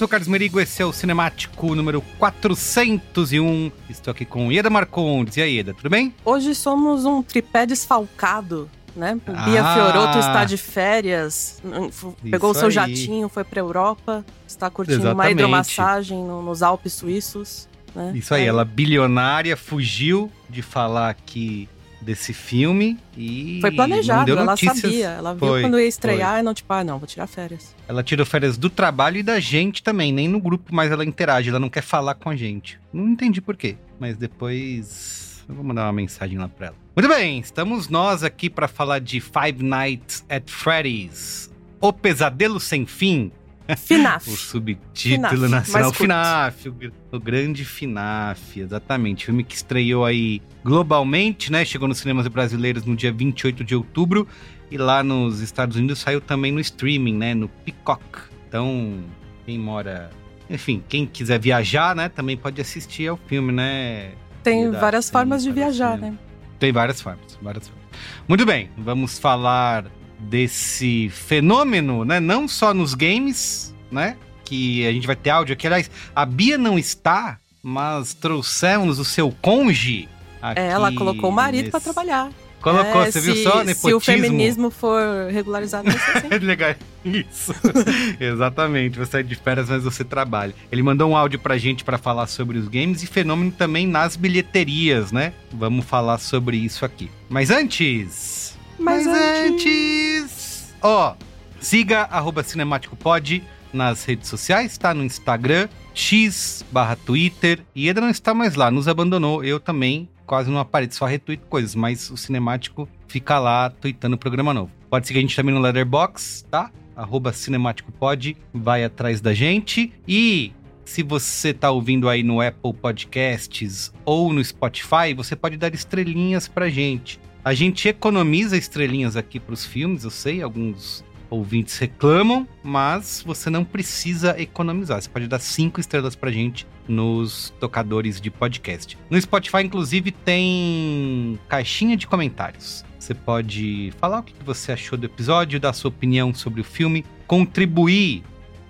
sou o Carlos Merigo, esse é o Cinemático número 401. Estou aqui com Ieda Marcondes. E aí, Ieda, tudo bem? Hoje somos um tripé desfalcado, né? O Bia Ah. Fioroto está de férias, f- pegou o seu aí. jatinho, foi pra Europa, está curtindo uma Exatamente. hidromassagem no- nos Alpes suíços. Né? Isso aí, ela bilionária fugiu de falar aqui desse filme e. Foi planejado, ela sabia. Ela viu Foi, quando ia estrear e não, tipo, ah, não, vou tirar férias. Ela tirou férias do trabalho e da gente também, nem no grupo, mas ela interage, ela não quer falar com a gente. Não entendi por quê, mas depois eu vou mandar uma mensagem lá pra ela. Muito bem, estamos nós aqui pra falar de Five Nights at Freddy's, O Pesadelo Sem Fim, FNAF. o subtítulo FNAF, nacional. FNAF, o, o grande FNAF, exatamente. Filme que estreou aí globalmente, né? Chegou nos cinemas brasileiros no dia 28 de outubro e lá nos Estados Unidos saiu também no streaming, né? No Peacock. Então, quem mora. Enfim, quem quiser viajar, né? Também pode assistir ao filme, né? Tem várias formas de viajar, né? Tem várias formas, várias formas. Muito bem, vamos falar desse fenômeno, né? Não só nos games, né? Que a gente vai ter áudio aqui. Aliás, a Bia não está, mas trouxemos o seu conge. Aqui É, ela colocou o marido nesse- trabalhar. Colocou, É, você viu se- só? Se Nepotismo. o feminismo for regularizado, vai ser assim. Legal, isso. Exatamente, você é de férias, mas você trabalha. Ele mandou um áudio pra gente pra falar sobre os games e fenômeno também nas bilheterias, né? Vamos falar sobre isso aqui. Mas antes. Mas antes. Ó, siga arroba cinemáticopod nas redes sociais, tá? No Instagram, X barra Twitter. E Eda não está mais lá, nos abandonou. Eu também quase não apareço, só retuito coisas, mas o cinemático fica lá tweetando o programa novo. Pode seguir a gente também no Letterbox, tá? Arroba cinemáticopod, vai atrás da gente. E se você tá ouvindo aí no Apple Podcasts ou no Spotify, você pode dar estrelinhas pra gente. A gente economiza estrelinhas aqui pros filmes, eu sei, alguns ouvintes reclamam, mas você não precisa economizar. Você pode dar cinco estrelas pra gente nos tocadores de podcast. No Spotify, inclusive, tem caixinha de comentários. Você pode falar o que você achou do episódio, dar sua opinião sobre o filme, contribuir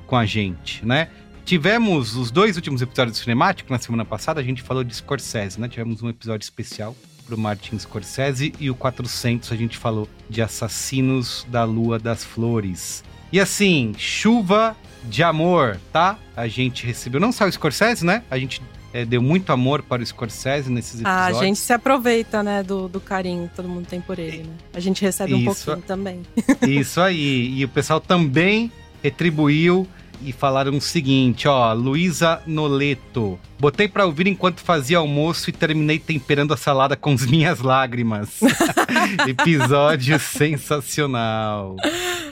com a gente, né? Tivemos os dois últimos episódios do Cinemático, na semana passada a gente falou de Scorsese, né? Tivemos um episódio especial pro Martin Scorsese e o 400 a gente falou de Assassinos da Lua das Flores. E assim, chuva de amor, tá? A gente recebeu não só o Scorsese, né? A gente é, deu muito amor para o Scorsese nesses Ah, episódios. a gente se aproveita, né, do, do carinho que todo mundo tem por ele, né? A gente recebe um Isso. pouquinho também. Isso aí. E o pessoal também retribuiu e falaram o seguinte, ó, Luísa Noleto. Botei pra ouvir enquanto fazia almoço e terminei temperando a salada com as minhas lágrimas. Episódio sensacional.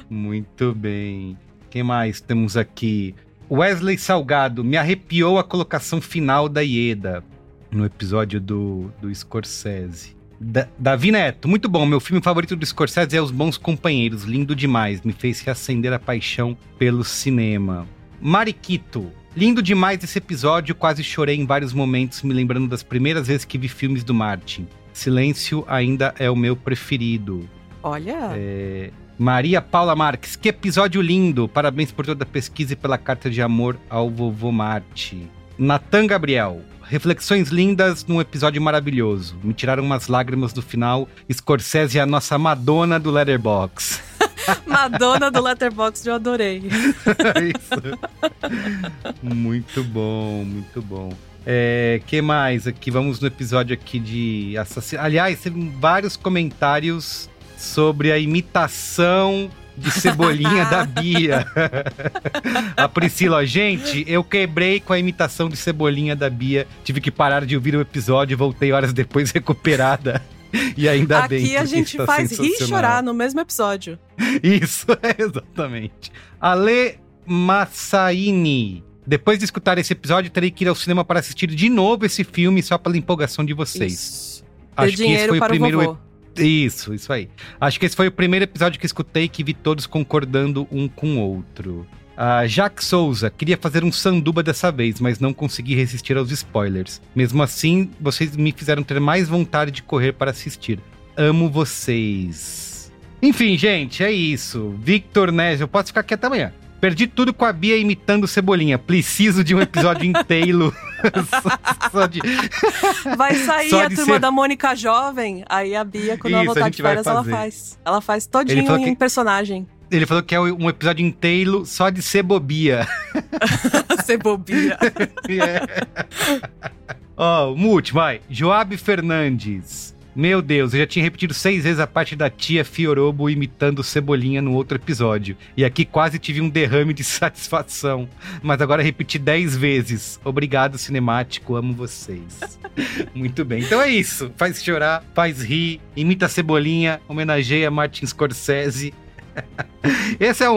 Muito bem. Quem mais temos aqui? Wesley Salgado, me arrepiou a colocação final da Ieda no episódio do, do Scorsese. Da- Davi Neto, muito bom. Meu filme favorito do Scorsese é Os Bons Companheiros. Lindo demais. Me fez reacender a paixão pelo cinema. Mariquito, lindo demais esse episódio. Quase chorei em vários momentos, me lembrando das primeiras vezes que vi filmes do Martin. Silêncio ainda é o meu preferido. Olha, É, Maria Paula Marques, que episódio lindo! Parabéns por toda a pesquisa e pela carta de amor ao vovô Marte. Natan Gabriel, reflexões lindas num episódio maravilhoso. Me tiraram umas lágrimas do final. Scorsese é a nossa Madonna do Letterbox. Madonna do Letterboxd eu adorei. Isso. muito bom, muito bom. É, que mais aqui? Vamos no episódio aqui de assassino. Aliás, teve vários comentários sobre a imitação de cebolinha da Bia. a Priscila, gente, eu quebrei com a imitação de cebolinha da Bia. Tive que parar de ouvir o episódio e voltei horas depois recuperada. E ainda bem. Aqui a gente faz rir e chorar no mesmo episódio. Isso, é, exatamente. Ale Massaini. Depois de escutar esse episódio, terei que ir ao cinema para assistir de novo esse filme só pela empolgação de vocês. Isso. Acho que esse foi o primeiro o vovô. Isso, isso aí. Acho que esse foi o primeiro episódio que escutei que vi todos concordando um com o outro. Ah, Jack Souza, queria fazer um sanduba dessa vez, mas não consegui resistir aos spoilers. Mesmo assim, vocês me fizeram ter mais vontade de correr para assistir. Amo vocês. Enfim, gente, é isso. Victor Nes, eu posso ficar aqui até amanhã. Perdi tudo com a Bia imitando Cebolinha. Preciso de um episódio inteiro. só, só de... Vai sair Só a turma ser- da Mônica Jovem, aí a Bia, quando ela Isso, a voltar de férias, ela faz. Ela faz todinho em que- personagem. Ele falou que é um episódio inteiro só de cebobia. Cebobia. É. Ó, o último, vai. Joab Fernandes. Meu Deus, eu já tinha repetido seis vezes a parte da tia Fiorobo imitando Cebolinha no outro episódio. E aqui quase tive um derrame de satisfação. Mas agora repeti dez vezes. Obrigado, cinemático, amo vocês. Muito bem. Então é isso. Faz chorar, faz rir, imita Cebolinha, homenageia Martin Scorsese. Esse é um,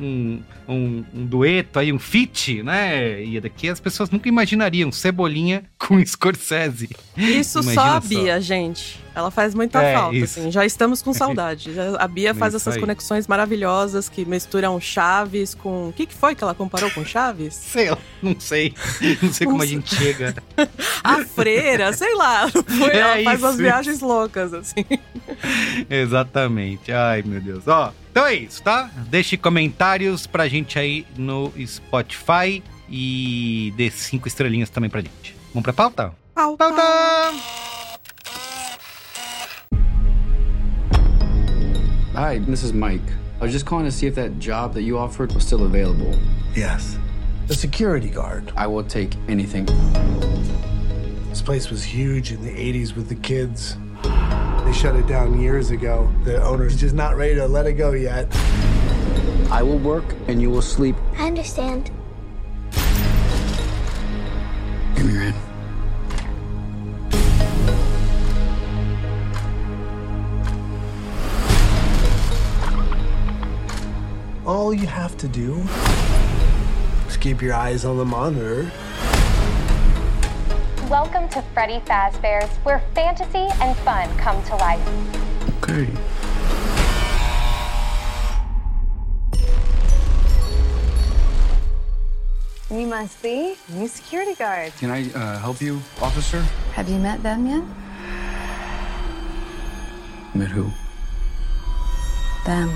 um, um, um dueto aí, um feat, né? E daqui as pessoas nunca imaginariam Cebolinha com Scorsese. Isso Imagina só a só. Bia, gente. Ela faz muita É, falta, isso. assim. Já estamos com saudade. A Bia faz Isso essas aí. conexões maravilhosas que misturam Chaves com. O que, que foi que ela comparou com Chaves? Sei lá, não sei. Não sei como a gente chega. A freira, sei lá. Foi- É ela faz isso, umas viagens loucas, assim. Exatamente. Ai, meu Deus. Ó, então é isso, tá? Deixe comentários pra gente aí no Spotify e dê cinco estrelinhas também pra gente. Vamos pra pauta? Pau, Pauta! Hi, this is Mike. I was just calling to see if that job that you offered was still available. Yes. The security guard. I will take anything. This place was huge in the 80s with the kids. They shut it down years ago. The owner's just not ready to let it go yet. I will work and you will sleep. I understand. Give me your hand. All you have to do is keep your eyes on the monitor. Welcome to Freddy Fazbear's, where fantasy and fun come to life. Okay. You must be new security guard. Can I uh, help you, officer? Have you met them yet? Met who? Them.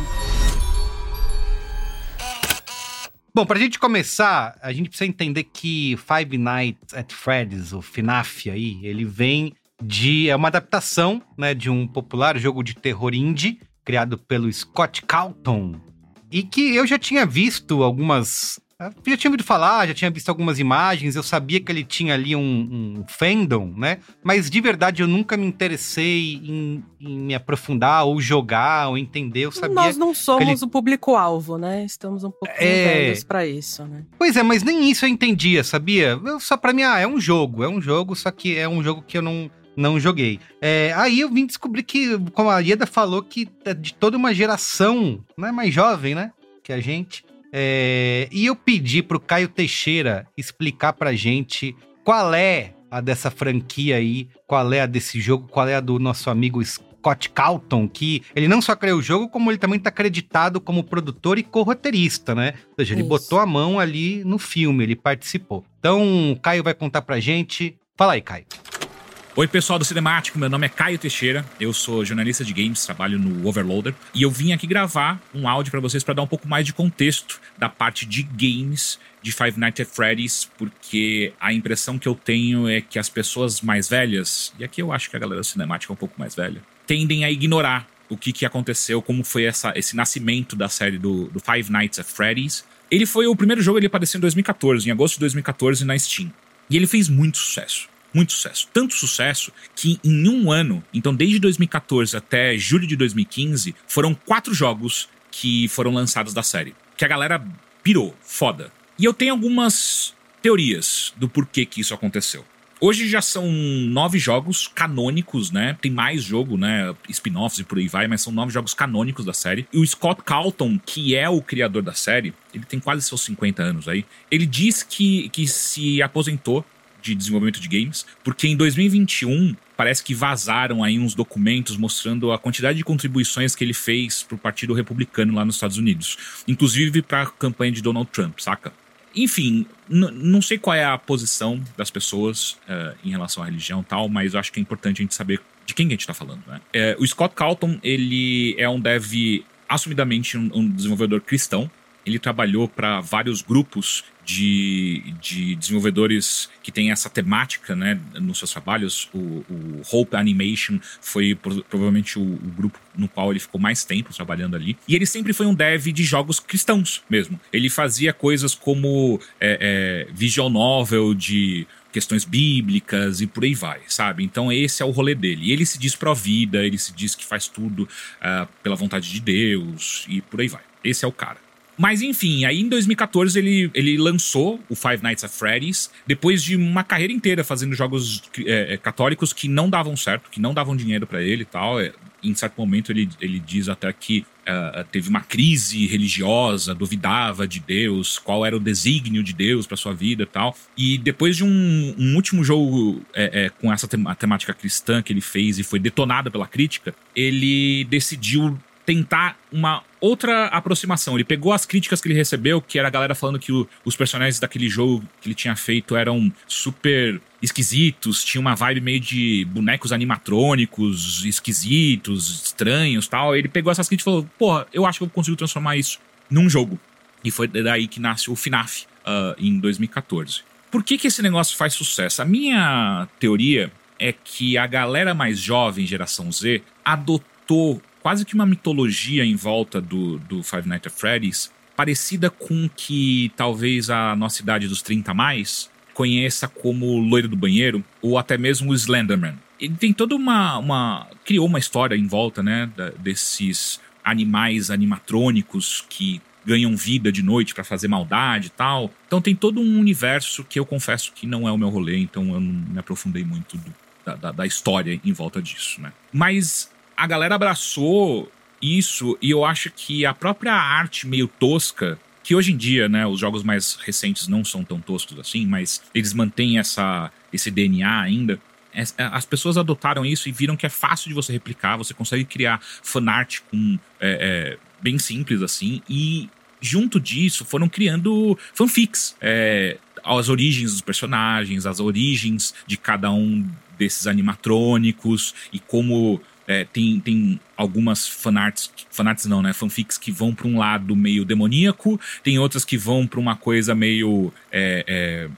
Bom, pra gente começar, a gente precisa entender que Five Nights at Freddy's, o FNAF aí, ele vem de... É uma adaptação, né, de um popular jogo de terror indie, criado pelo Scott Calton, e que eu já tinha visto algumas... eu Já tinha ouvido falar, já tinha visto algumas imagens, eu sabia que ele tinha ali um, um fandom, né? Mas de verdade eu nunca me interessei em, em me aprofundar ou jogar ou entender. Eu sabia Nós não somos ele- o público-alvo, né? Estamos um pouquinho É. velhos pra isso, né? Pois é, mas nem isso eu entendia, sabia? Eu, só pra mim, ah, é um jogo, é um jogo, só que é um jogo que eu não, não joguei. É, aí eu vim descobrir que, como a Ieda falou, que é de toda uma geração, né, mais jovem, né, que a gente. É, e eu pedi pro Caio Teixeira explicar pra gente qual é a dessa franquia aí, qual é a desse jogo, qual é a do nosso amigo Scott Calton, que ele não só criou o jogo, como ele também tá acreditado como produtor e co-roteirista, né? Ou seja, ele Isso. botou a mão ali no filme, ele participou. Então, o Caio vai contar pra gente. Fala aí, Caio. Oi, pessoal do Cinemático, meu nome é Caio Teixeira, eu sou jornalista de games, trabalho no Overloader e eu vim aqui gravar um áudio pra vocês pra dar um pouco mais de contexto da parte de games de Five Nights at Freddy's, porque a impressão que eu tenho é que as pessoas mais velhas, e aqui eu acho que a galera do Cinemático é um pouco mais velha, tendem a ignorar o que, que aconteceu, como foi essa, esse nascimento da série do, do Five Nights at Freddy's. Ele foi o primeiro jogo, ele apareceu em 2014, em agosto de 2014 na Steam. E ele fez muito sucesso. Muito sucesso. Tanto sucesso que em um ano, então desde 2014 até julho de 2015, foram quatro jogos que foram lançados da série. Que a galera pirou. Foda. E eu tenho algumas teorias do porquê que isso aconteceu. Hoje já são nove jogos canônicos, né? Tem mais jogo, né? Spin-offs e por aí vai, mas são nove jogos canônicos da série. E o Scott Calton, que é o criador da série, ele tem quase seus 50 anos aí. Ele diz que, que se aposentou de desenvolvimento de games, porque em 2021 parece que vazaram aí uns documentos mostrando a quantidade de contribuições que ele fez pro Partido Republicano lá nos Estados Unidos, inclusive para a campanha de Donald Trump, saca? Enfim, não sei qual é a posição das pessoas eh, em relação à religião e tal, mas eu acho que é importante a gente saber de quem que a gente tá falando, né? Eh, o Scott Calton, ele é um dev assumidamente um, um desenvolvedor cristão, ele trabalhou para vários grupos de, de desenvolvedores que têm essa temática né, nos seus trabalhos. O, o Hope Animation foi pro- provavelmente o, o grupo no qual ele ficou mais tempo trabalhando ali. E ele sempre foi um dev de jogos cristãos mesmo. Ele fazia coisas como é, é, visual novel de questões bíblicas e por aí vai, sabe? Então esse é o rolê dele. E ele se diz pró-vida, ele se diz que faz tudo ah, pela vontade de Deus e por aí vai. Esse é o cara. Mas enfim, aí em 2014 ele, ele lançou o Five Nights at Freddy's, depois de uma carreira inteira fazendo jogos é, é, católicos que não davam certo, que não davam dinheiro pra ele e tal. É, em certo momento ele, ele diz até que ah, teve uma crise religiosa, duvidava de Deus, qual era o desígnio de Deus pra sua vida e tal. E depois de um, um último jogo é, é, com essa temática cristã que ele fez e foi detonado pela crítica, ele decidiu tentar uma outra aproximação. Ele pegou as críticas que ele recebeu, que era a galera falando que o- os personagens daquele jogo que ele tinha feito eram super esquisitos, tinha uma vibe meio de bonecos animatrônicos, esquisitos, estranhos tal. Ele pegou essas críticas e falou: Porra, eu acho que eu consigo transformar isso num jogo. E foi daí que nasce o FNAF ah, em 2014. Por que, que esse negócio faz sucesso? A minha teoria é que a galera mais jovem, geração Z, adotou quase que uma mitologia em volta do, do Five Nights at Freddy's, parecida com que talvez a nossa idade dos 30 a mais conheça como Loiro do Banheiro, ou até mesmo o Slenderman. Ele tem toda uma. uma criou uma história em volta, né, desses animais animatrônicos que ganham vida de noite pra fazer maldade e tal. Então tem todo um universo que eu confesso que não é o meu rolê, então eu não me aprofundei muito do- da, da- da história em volta disso, né? Mas a galera abraçou isso e eu acho que a própria arte meio tosca, que hoje em dia, né, os jogos mais recentes não são tão toscos assim, mas eles mantêm essa, esse DNA ainda. As- As pessoas adotaram isso e viram que é fácil de você replicar, você consegue criar fanart com é, é, bem simples assim, e junto disso foram criando fanfics. É, as origens dos personagens, as origens de cada um desses animatrônicos e como é, tem, tem algumas fanarts, fanarts não, né? Fanfics que vão para um lado meio demoníaco, tem outras que vão para uma coisa meio. É, é,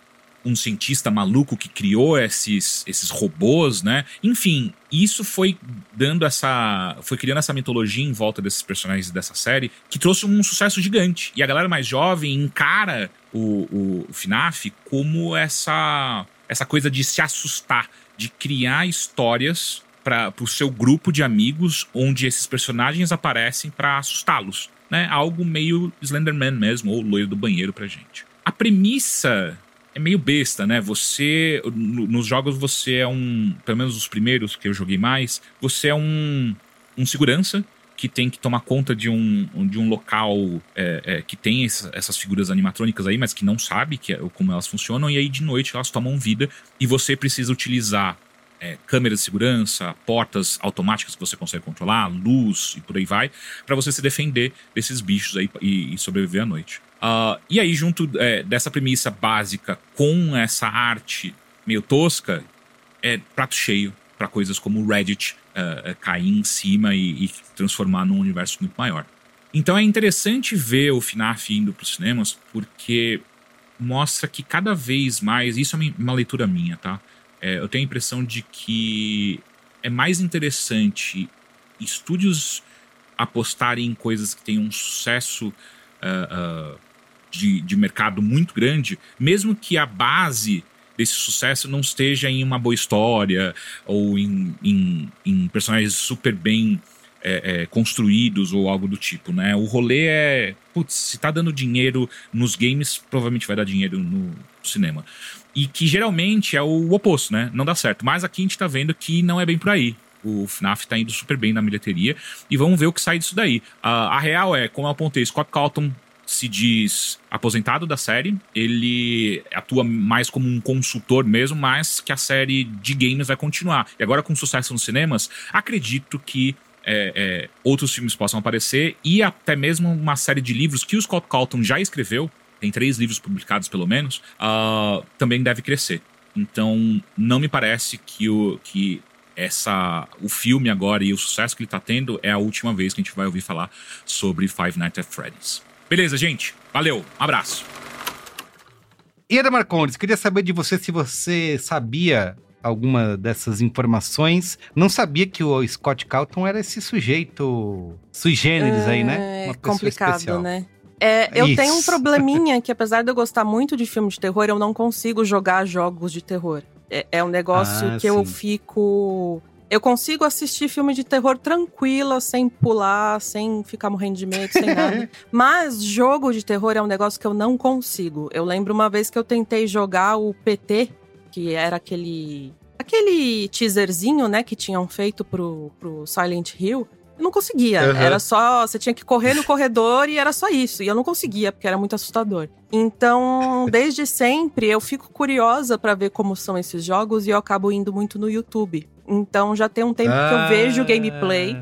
um cientista maluco que criou esses, esses robôs, né? Enfim, isso foi dando essa. Foi criando essa mitologia em volta desses personagens dessa série que trouxe um sucesso gigante. E a galera mais jovem encara o, o FNAF como essa, essa coisa de se assustar, de criar histórias para o seu grupo de amigos onde esses personagens aparecem para assustá-los. Né? Algo meio Slenderman mesmo, ou loiro do banheiro pra gente. A premissa é meio besta, né? Você. No, nos jogos você é um. Pelo menos os primeiros que eu joguei mais, você é um, um segurança que tem que tomar conta de um, de um local é, é, que tem essa, essas figuras animatrônicas aí, mas que não sabe que é, como elas funcionam, e aí de noite elas tomam vida e você precisa utilizar é, câmeras de segurança, portas automáticas que você consegue controlar, luz e por aí vai, para você se defender desses bichos aí e, e sobreviver à noite. Uh, e aí, junto é, dessa premissa básica com essa arte meio tosca, é prato cheio para coisas como o Reddit uh, cair em cima e, e, transformar num universo muito maior. Então é interessante ver o FNAF indo para os cinemas porque mostra que cada vez mais, isso é uma leitura minha, tá? É, eu tenho a impressão de que é mais interessante estúdios apostarem em coisas que têm um sucesso uh, uh, de, de mercado muito grande, mesmo que a base desse sucesso não esteja em uma boa história ou em, em, em personagens super bem é, é, construídos ou algo do tipo, né? O rolê é, putz, se tá dando dinheiro nos games, provavelmente vai dar dinheiro no cinema. E que geralmente é o oposto, né? Não dá certo. Mas aqui a gente tá vendo que não é bem por aí. O FNAF tá indo super bem na bilheteria e vamos ver o que sai disso daí. Uh, a real é, como eu apontei, Scott Calton se diz aposentado da série. Ele atua mais como um consultor mesmo, mas que a série de games vai continuar. E agora, com sucesso nos cinemas, acredito que é, é, outros filmes possam aparecer e até mesmo uma série de livros que o Scott Calton já escreveu. Tem três livros publicados, pelo menos. Uh, também deve crescer. Então, não me parece que o, que essa o filme agora e o sucesso que ele está tendo é a última vez que a gente vai ouvir falar sobre Five Nights at Freddy's. Beleza, gente? Valeu, um abraço. Ieda Marcondes, queria saber de você se você sabia alguma dessas informações. Não sabia que o Scott Calton era esse sujeito sui generis é, aí, né? É complicado, especial. né? É, eu Isso. tenho um probleminha que, apesar de eu gostar muito de filme de terror, eu não consigo jogar jogos de terror. É, é um negócio ah, que sim. eu fico eu consigo assistir filme de terror tranquila, sem pular, sem ficar morrendo de medo, sem nada. Mas jogo de terror é um negócio que eu não consigo. Eu lembro uma vez que eu tentei jogar o PT, que era aquele aquele teaserzinho, né, que tinham feito pro, pro Silent Hill. Eu não conseguia. Uhum. Era só. Você tinha que correr no corredor e era só isso. E eu não conseguia, porque era muito assustador. Então, desde sempre, eu fico curiosa para ver como são esses jogos e eu acabo indo muito no YouTube. Então já tem um tempo ah. que eu vejo gameplay.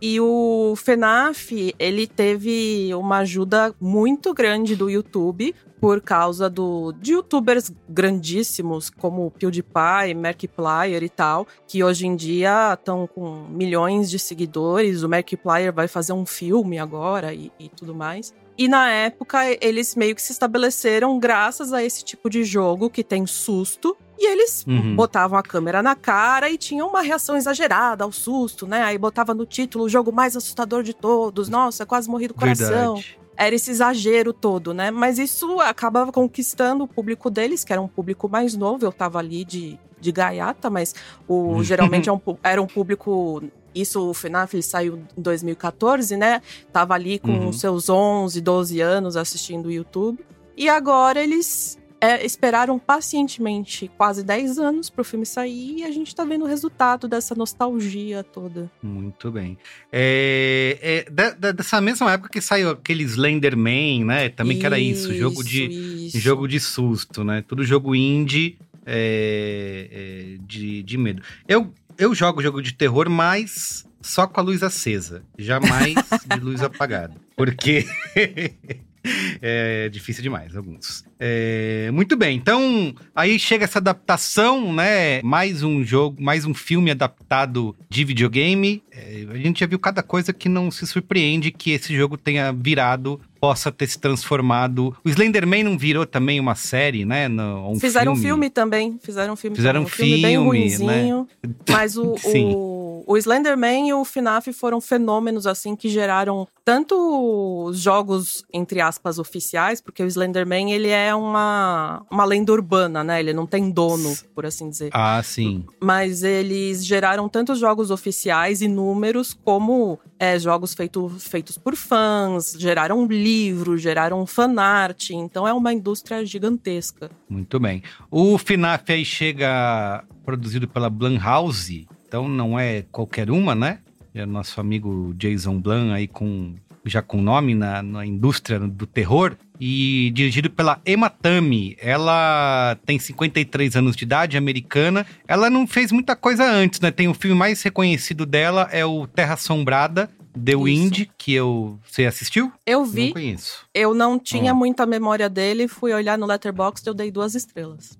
E o FNAF, ele teve uma ajuda muito grande do YouTube por causa do, de youtubers grandíssimos como PewDiePie, Markiplier e tal, que hoje em dia estão com milhões de seguidores. O Markiplier vai fazer um filme agora e, e tudo mais. E na época, eles meio que se estabeleceram graças a esse tipo de jogo que tem susto e eles uhum. botavam a câmera na cara e tinham uma reação exagerada ao susto, né? Aí botava no título o jogo mais assustador de todos. Nossa, quase morri do coração. Verdade. Era esse exagero todo, né? Mas isso acabava conquistando o público deles, que era um público mais novo. Eu tava ali de, de gaiata, mas o, uhum. geralmente é era um público isso, o FNAF saiu em 2014, né? Tava ali com uhum. seus 11, 12 anos assistindo o YouTube. E agora eles é, esperaram pacientemente quase 10 anos para o filme sair e a gente está vendo o resultado dessa nostalgia toda. Muito bem. É, é da, da, dessa mesma época que saiu aquele Slenderman, né? Também isso, que era isso, jogo de, isso. jogo de susto, né? Tudo jogo indie é, é, de, de medo. Eu, eu jogo jogo de terror, mas só com a luz acesa, jamais de luz apagada. Porque é difícil demais, alguns. É, muito bem, então aí chega essa adaptação, né? Mais um jogo, mais um filme adaptado de videogame. É, a gente já viu cada coisa que não se surpreende que esse jogo tenha virado possa ter se transformado. O Slenderman não virou também uma série, né? No, um Fizeram filme. um filme também. Fizeram um filme. Fizeram um filme, filme bem né? ruimzinho. Né? Mas o, o, o Slenderman e o FNAF foram fenômenos assim que geraram tanto os jogos entre aspas oficiais, porque o Slenderman ele é uma uma lenda urbana, né? Ele não tem dono, por assim dizer. Ah, sim. Mas eles geraram tanto jogos oficiais e números como é, jogos feito, feitos por fãs, geraram livros, geraram fanart, então é uma indústria gigantesca. Muito bem. O FNAF aí chega produzido pela Blumhouse, então não é qualquer uma, né? É nosso amigo Jason Blum aí com já com nome na, na indústria do terror e dirigido pela Emma Tami. Ela tem 53 anos de idade, americana. Ela não fez muita coisa antes, né? Tem o filme mais reconhecido dela é o Terra Assombrada, The Isso. Wind, que eu. Você assistiu? Eu vi. Não conheço. Eu não tinha muita memória dele, fui olhar no Letterboxd e eu dei duas estrelas.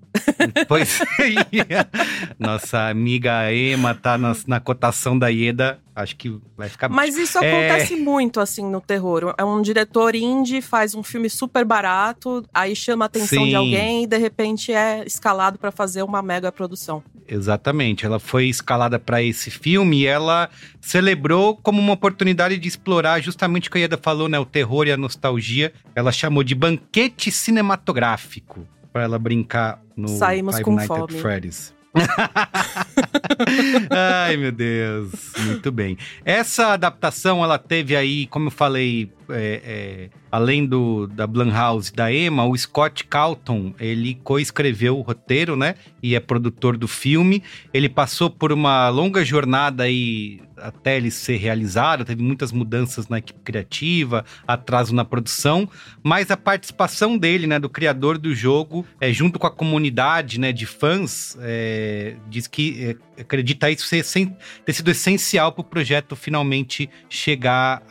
Pois é. Nossa amiga Emma tá na, na, cotação da Ieda. Acho que vai ficar. Mas isso é... acontece muito, assim, no terror. É um diretor indie, faz um filme super barato, aí chama a atenção Sim. de alguém e de repente é escalado para fazer uma mega produção. Exatamente. Ela foi escalada para esse filme e ela celebrou como uma oportunidade de explorar justamente o que a Ieda falou, né? O terror e a nostalgia. Ela chamou de banquete cinematográfico para ela brincar no Saímos Five com Nights fome. at Freddy's. Ai, meu Deus. Muito bem. Essa adaptação, ela teve aí, como eu falei, é, é, além do da Blumhouse da Emma, o Scott Calton, ele coescreveu o roteiro, né? E é produtor do filme. Ele passou por uma longa jornada aí até ele ser realizado, teve muitas mudanças na equipe criativa, atraso na produção, mas a participação dele, né, do criador do jogo, é, junto com a comunidade, né, de fãs, é, diz que é, acredita isso ser, sem, ter sido essencial para o projeto finalmente chegar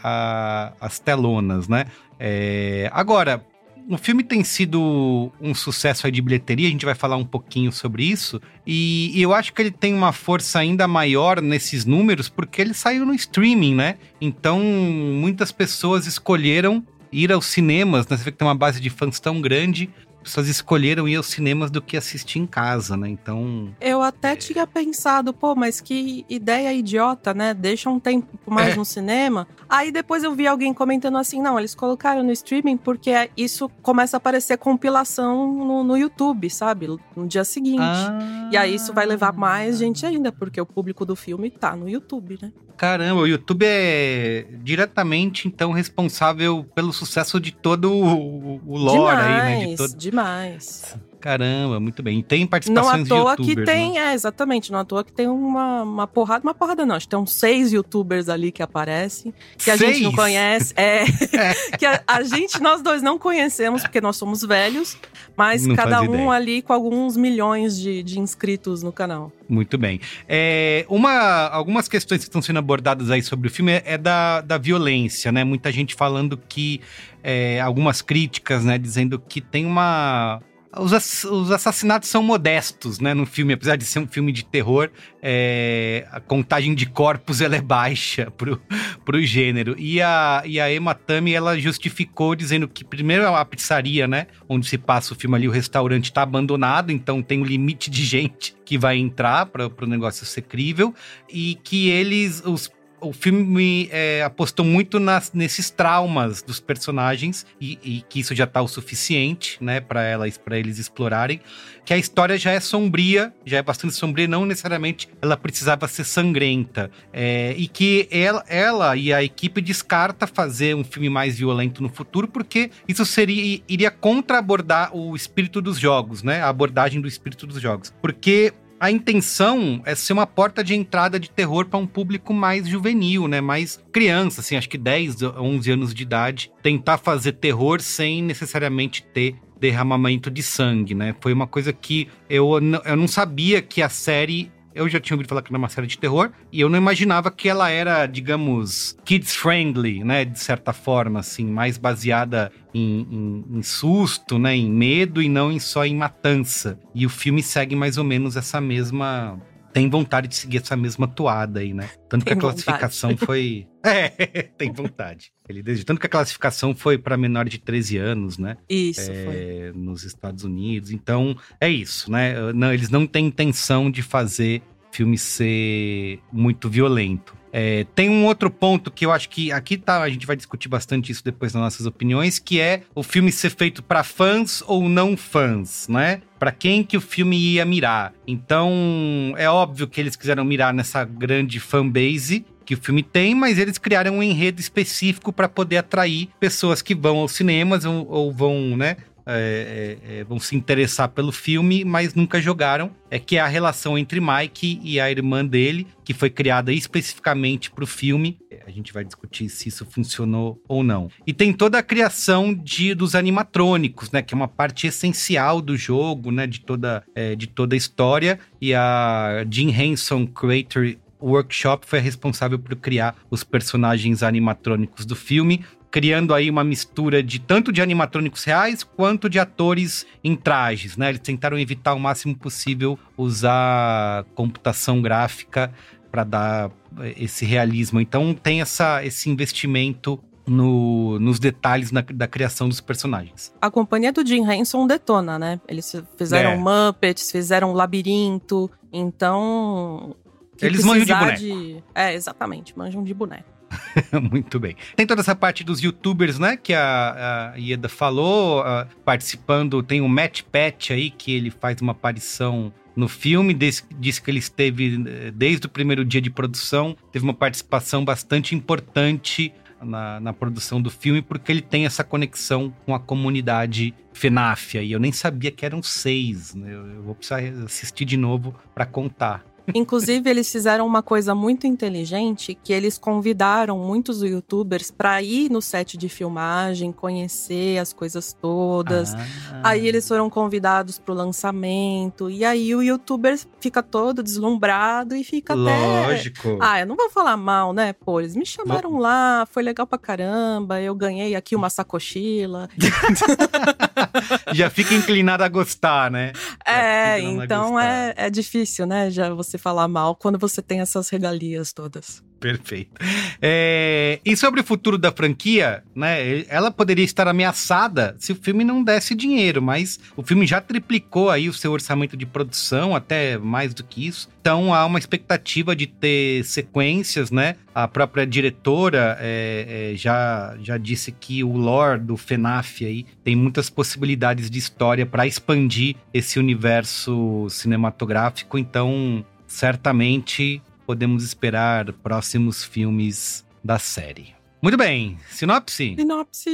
às telonas, né? É, agora, o filme tem sido um sucesso de bilheteria, a gente vai falar um pouquinho sobre isso. E, e, eu acho que ele tem uma força ainda maior nesses números porque ele saiu no streaming, né? Então, muitas pessoas escolheram ir aos cinemas, né? Você vê que tem uma base de fãs tão grande pessoas escolheram ir aos cinemas do que assistir em casa, né? Então. Eu até é... tinha pensado, pô, mas que ideia idiota, né? Deixa um tempo mais é. no cinema. Aí depois eu vi alguém comentando assim: não, eles colocaram no streaming porque isso começa a aparecer compilação no, no YouTube, sabe? No dia seguinte. Ah. E aí isso vai levar mais gente ainda, porque o público do filme tá no YouTube, né? Caramba, o YouTube é diretamente, então, responsável pelo sucesso de todo o, o lore demais, aí, né? De todo... Demais. Caramba, muito bem. E tem participações Não à toa que tem, né? é, exatamente. Não à toa que tem uma, uma porrada, uma porrada não. Acho que tem uns seis youtubers ali que aparecem, que a seis? gente não conhece. É, é. que a, a, gente, nós dois não conhecemos, porque nós somos velhos, mas não cada um ideia. ali com alguns milhões de, de inscritos no canal. Muito bem. É, uma, algumas questões que estão sendo abordadas aí sobre o filme é, é da, da violência, né? Muita gente falando que. É, algumas críticas, né? Dizendo que tem uma os, os assassinatos são modestos, né, no filme, apesar de ser um filme de terror, é, a contagem de corpos ela é baixa pro, pro gênero. E a, e a Emma Tami, ela justificou dizendo que primeiro a pizzaria, né, onde se passa o filme ali, o restaurante está abandonado, então tem um limite de gente que vai entrar para o negócio ser crível, e que eles, os o filme é, apostou muito nas, nesses traumas dos personagens e, e, que isso já tá o suficiente, né, para elas, para eles explorarem. Que a história já é sombria, já é bastante sombria, não necessariamente ela precisava ser sangrenta. É, e que ela, ela e a equipe descarta fazer um filme mais violento no futuro, porque isso seria iria contra abordar o espírito dos jogos, né, a abordagem do espírito dos jogos. Porque a intenção é ser uma porta de entrada de terror para um público mais juvenil, né? Mais criança, assim, acho que 10, 11 anos de idade. Tentar fazer terror sem necessariamente ter derramamento de sangue, né? Foi uma coisa que eu, eu não sabia que a série eu já tinha ouvido falar que era uma série de terror, e eu não imaginava que ela era, digamos, kids friendly, né? De certa forma, assim, mais baseada em, em, em, susto, né? Em medo e não em, só em matança. E o filme segue mais ou menos essa mesma tem vontade de seguir essa mesma toada aí, né? Tanto tem que a classificação vontade. foi. É, tem vontade. Ele desde tanto que a classificação foi para menor de 13 anos, né? Isso, é, foi. Nos Estados Unidos. Então, é isso, né? Não, eles não têm intenção de fazer filme ser muito violento. É, tem um outro ponto que eu acho que aqui tá, a gente vai discutir bastante isso depois nas nossas opiniões, que é o filme ser feito para fãs ou não fãs, né? Para quem que o filme ia mirar. Então, é óbvio que eles quiseram mirar nessa grande fanbase que o filme tem, mas eles criaram um enredo específico para poder atrair pessoas que vão aos cinemas ou, ou vão, né, é, é, é, vão se interessar pelo filme, mas nunca jogaram. É que é a relação entre Mike e a irmã dele, que foi criada especificamente para o filme. A gente vai discutir se isso funcionou ou não. E tem toda a criação de, dos animatrônicos, né? Que é uma parte essencial do jogo, né? De toda, é, de toda a história. E a Jim Henson Creator Workshop foi responsável por criar os personagens animatrônicos do filme, criando aí uma mistura de tanto de animatrônicos reais quanto de atores em trajes, né? Eles tentaram evitar o máximo possível usar computação gráfica para dar eh, esse realismo. Então tem essa, esse investimento no, nos detalhes na, da criação dos personagens. A companhia do Jim Henson detona, né? Eles fizeram é. Muppets, fizeram Labirinto, então... Eles manjam de boneco. De... É, exatamente, manjam de boneco. Muito bem. Tem toda essa parte dos youtubers, né? Que a, a Ieda falou, uh, participando. Tem o Matt Pat aí, que ele faz uma aparição no filme. Diz, diz que ele esteve, eh, desde o primeiro dia de produção, teve uma participação bastante importante na, na, produção do filme, porque ele tem essa conexão com a comunidade FNAF. E eu nem sabia que eram seis. Né? Eu, eu vou precisar assistir de novo para contar. Inclusive, eles fizeram uma coisa muito inteligente, que eles convidaram muitos youtubers para ir no set de filmagem, conhecer as coisas todas. Ah. Aí eles foram convidados para o lançamento, e aí o youtuber fica todo deslumbrado e fica Lógico. até... Ah, eu não vou falar mal, né? Pô, eles me chamaram L lá, foi legal pra caramba, eu ganhei aqui uma sacochila. Já fica inclinado a gostar, né? É, então é, é difícil, né? Já você se falar mal quando você tem essas regalias todas. Perfeito. É, e sobre o futuro da franquia, né? Ela poderia estar ameaçada se o filme não desse dinheiro, mas o filme já triplicou aí o seu orçamento de produção, até mais do que isso. Então há uma expectativa de ter sequências, né? A própria diretora é, é, já, já disse que o lore do FNAF aí tem muitas possibilidades de história para expandir esse universo cinematográfico. Então, certamente podemos esperar próximos filmes da série. Muito bem, sinopse? Sinopse.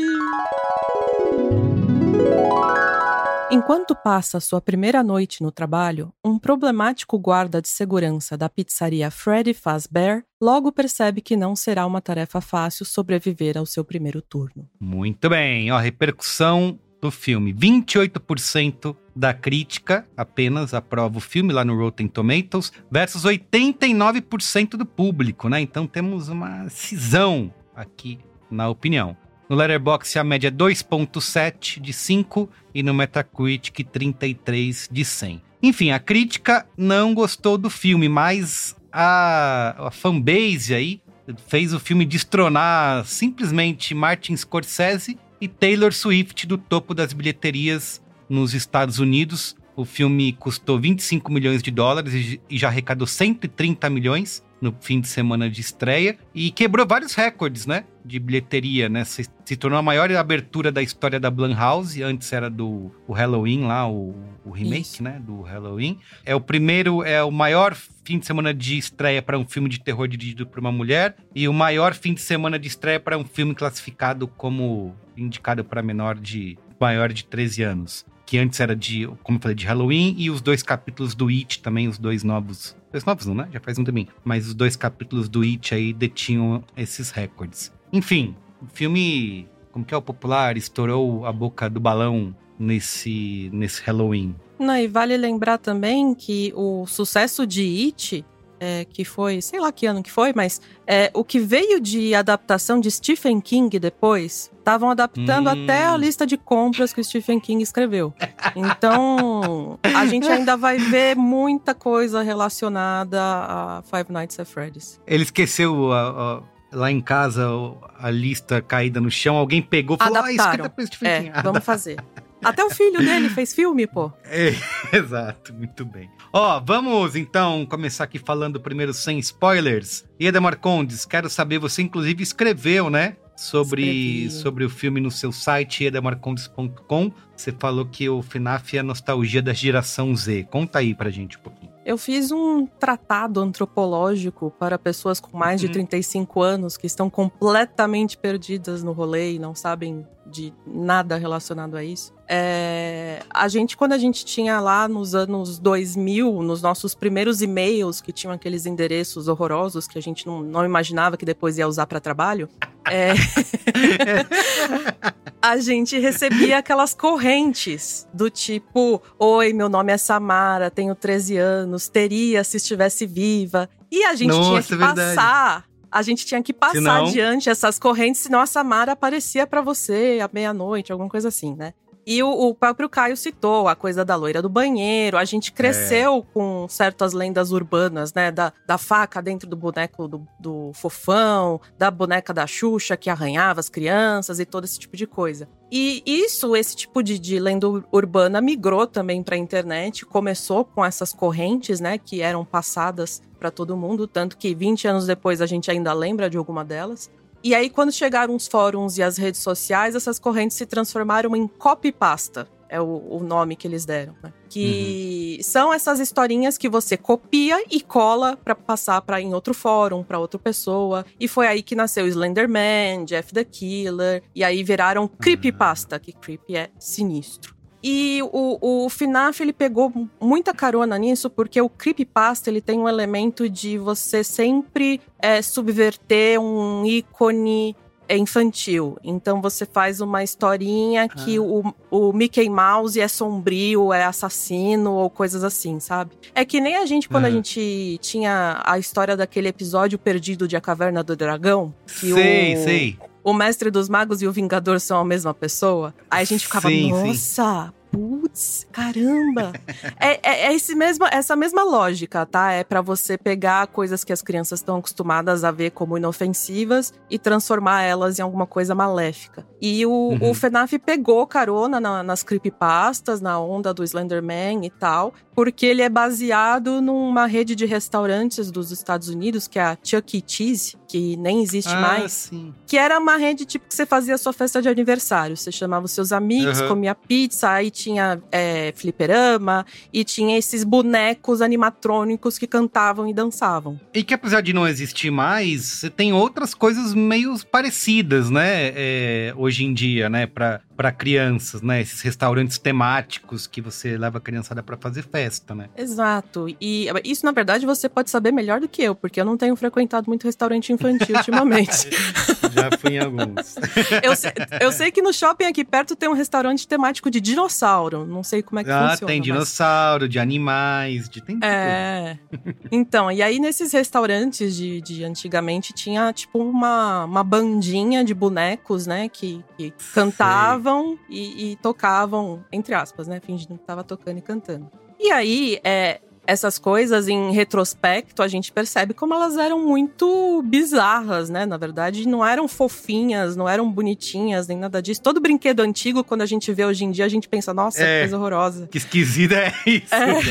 Enquanto passa sua primeira noite no trabalho, um problemático guarda de segurança da pizzaria Freddy Fazbear logo percebe que não será uma tarefa fácil sobreviver ao seu primeiro turno. Muito bem, ó, repercussão do filme. 28% da crítica apenas aprova o filme lá no Rotten Tomatoes, versus 89% do público, né? Então temos uma cisão aqui na opinião. No Letterboxd a média é 2.7 de 5 e no Metacritic 33 de 100. Enfim, a crítica não gostou do filme, mas a, a fanbase aí fez o filme destronar simplesmente Martin Scorsese e Taylor Swift do topo das bilheterias nos Estados Unidos. O filme custou 25 milhões de dólares e já arrecadou 130 milhões no fim de semana de estreia e quebrou vários recordes, né? De bilheteria, né? Se, se tornou a maior abertura da história da Blumhouse. Antes era do o Halloween lá, o, o remake, Isso. né? Do Halloween. É o primeiro, é o maior fim de semana de estreia para um filme de terror dirigido por uma mulher e o maior fim de semana de estreia para um filme classificado como indicado para menor de maior de 13 anos que antes era de, como eu falei, de Halloween, e os dois capítulos do It também, os dois novos. Dois novos não, né? Já faz um também. Mas os dois capítulos do It aí detinham esses recordes. Enfim, o filme, como que é o popular, estourou a boca do balão nesse, nesse Halloween. Não, e vale lembrar também que o sucesso de It é, que foi, sei lá que ano que foi, mas é, o que veio de adaptação de Stephen King depois, estavam adaptando hum. até a lista de compras que o Stephen King escreveu. Então, a gente ainda vai ver muita coisa relacionada a Five Nights at Freddy's. Ele esqueceu a, a, lá em casa a lista caída no chão, alguém pegou e falou: ah, escrita pra Stephen é, King. vamos fazer. Até o filho dele fez filme, pô. É, exato, muito bem. Ó, vamos então começar aqui falando primeiro sem spoilers. Ieda Marcondes, quero saber, você inclusive escreveu, né? Sobre, sobre o filme no seu site, edamarcondes.com. Você falou que o FNAF é a nostalgia da geração Z. Conta aí pra gente um pouquinho. Eu fiz um tratado antropológico para pessoas com mais de 35 uhum. anos que estão completamente perdidas no rolê e não sabem de nada relacionado a isso. É, a gente, quando a gente tinha lá nos anos 2000, nos nossos primeiros e-mails, que tinham aqueles endereços horrorosos que a gente não, não imaginava que depois ia usar para trabalho, é... a gente recebia aquelas correntes do tipo: Oi, meu nome é Samara, tenho 13 anos, teria se estivesse viva. E a gente Nossa, tinha que é passar a gente tinha que passar senão... adiante essas correntes, senão a Samara aparecia para você à meia-noite, alguma coisa assim, né? E o, o, próprio Caio citou a coisa da loira do banheiro. A gente cresceu é. com certas lendas urbanas, né? Da, da faca dentro do boneco do, do, fofão, da boneca da Xuxa que arranhava as crianças e todo esse tipo de coisa. E isso, esse tipo de, de lenda urbana migrou também para a internet. Começou com essas correntes, né? Que eram passadas para todo mundo. Tanto que 20 anos depois a gente ainda lembra de alguma delas. E aí, quando chegaram os fóruns e as redes sociais, essas correntes se transformaram em copypasta. É o, o nome que eles deram, né? Que uhum. são essas historinhas que você copia e cola para passar para em outro fórum, para outra pessoa. E foi aí que nasceu Slenderman, Jeff the Killer, e aí viraram creepypasta, que creepy é sinistro. E o, o FNAF, ele pegou muita carona nisso, porque o creepypasta, ele tem um elemento de você sempre é, subverter um ícone infantil. Então você faz uma historinha que ah. o, o Mickey Mouse é sombrio, é assassino ou coisas assim, sabe? É que nem a gente, quando a uhum. gente tinha a história daquele episódio perdido de A Caverna do Dragão. Que sei, o, sei o Mestre dos Magos e o Vingador são a mesma pessoa, aí a gente ficava, sim, nossa, sim putz, caramba. é, é, é, esse mesmo, essa mesma lógica, tá? É para você pegar coisas que as crianças estão acostumadas a ver como inofensivas e transformar elas em alguma coisa maléfica. E o, uhum. o FNAF pegou carona na, nas creepypastas, na onda do Slenderman e tal, porque ele é baseado numa rede de restaurantes dos Estados Unidos, que é a Chuck E. Cheese, que nem existe ah, mais. Sim. Que era uma rede tipo que você fazia a sua festa de aniversário. Você chamava os seus amigos, uhum. comia pizza, aí tinha é, fliperama e tinha esses bonecos animatrônicos que cantavam e dançavam. E que apesar de não existir mais, você tem outras coisas meio parecidas, né? É, hoje em dia, né? Pra, para crianças, né? Esses restaurantes temáticos que você leva a criançada para fazer festa, né? Exato. E isso, na verdade, você pode saber melhor do que eu, porque eu não tenho frequentado muito restaurante infantil ultimamente. Já fui em alguns. eu, sei, eu sei que no shopping aqui perto tem um restaurante temático de dinossauro. Não sei como é que ah, funciona. Ah, tem dinossauro, mas... de animais, de tem É. então, e aí nesses restaurantes de, de antigamente tinha tipo uma, uma bandinha de bonecos, né? Que, que cantavam e, e, tocavam, entre aspas, né? Fingindo que tava tocando e cantando. E aí, é, essas coisas em retrospecto, a gente percebe como elas eram muito bizarras, né? Na verdade, não eram fofinhas, não eram bonitinhas, nem nada disso. Todo brinquedo antigo, quando a gente vê hoje em dia, a gente pensa, nossa, é, que coisa horrorosa. Que esquisita é isso. É. Né?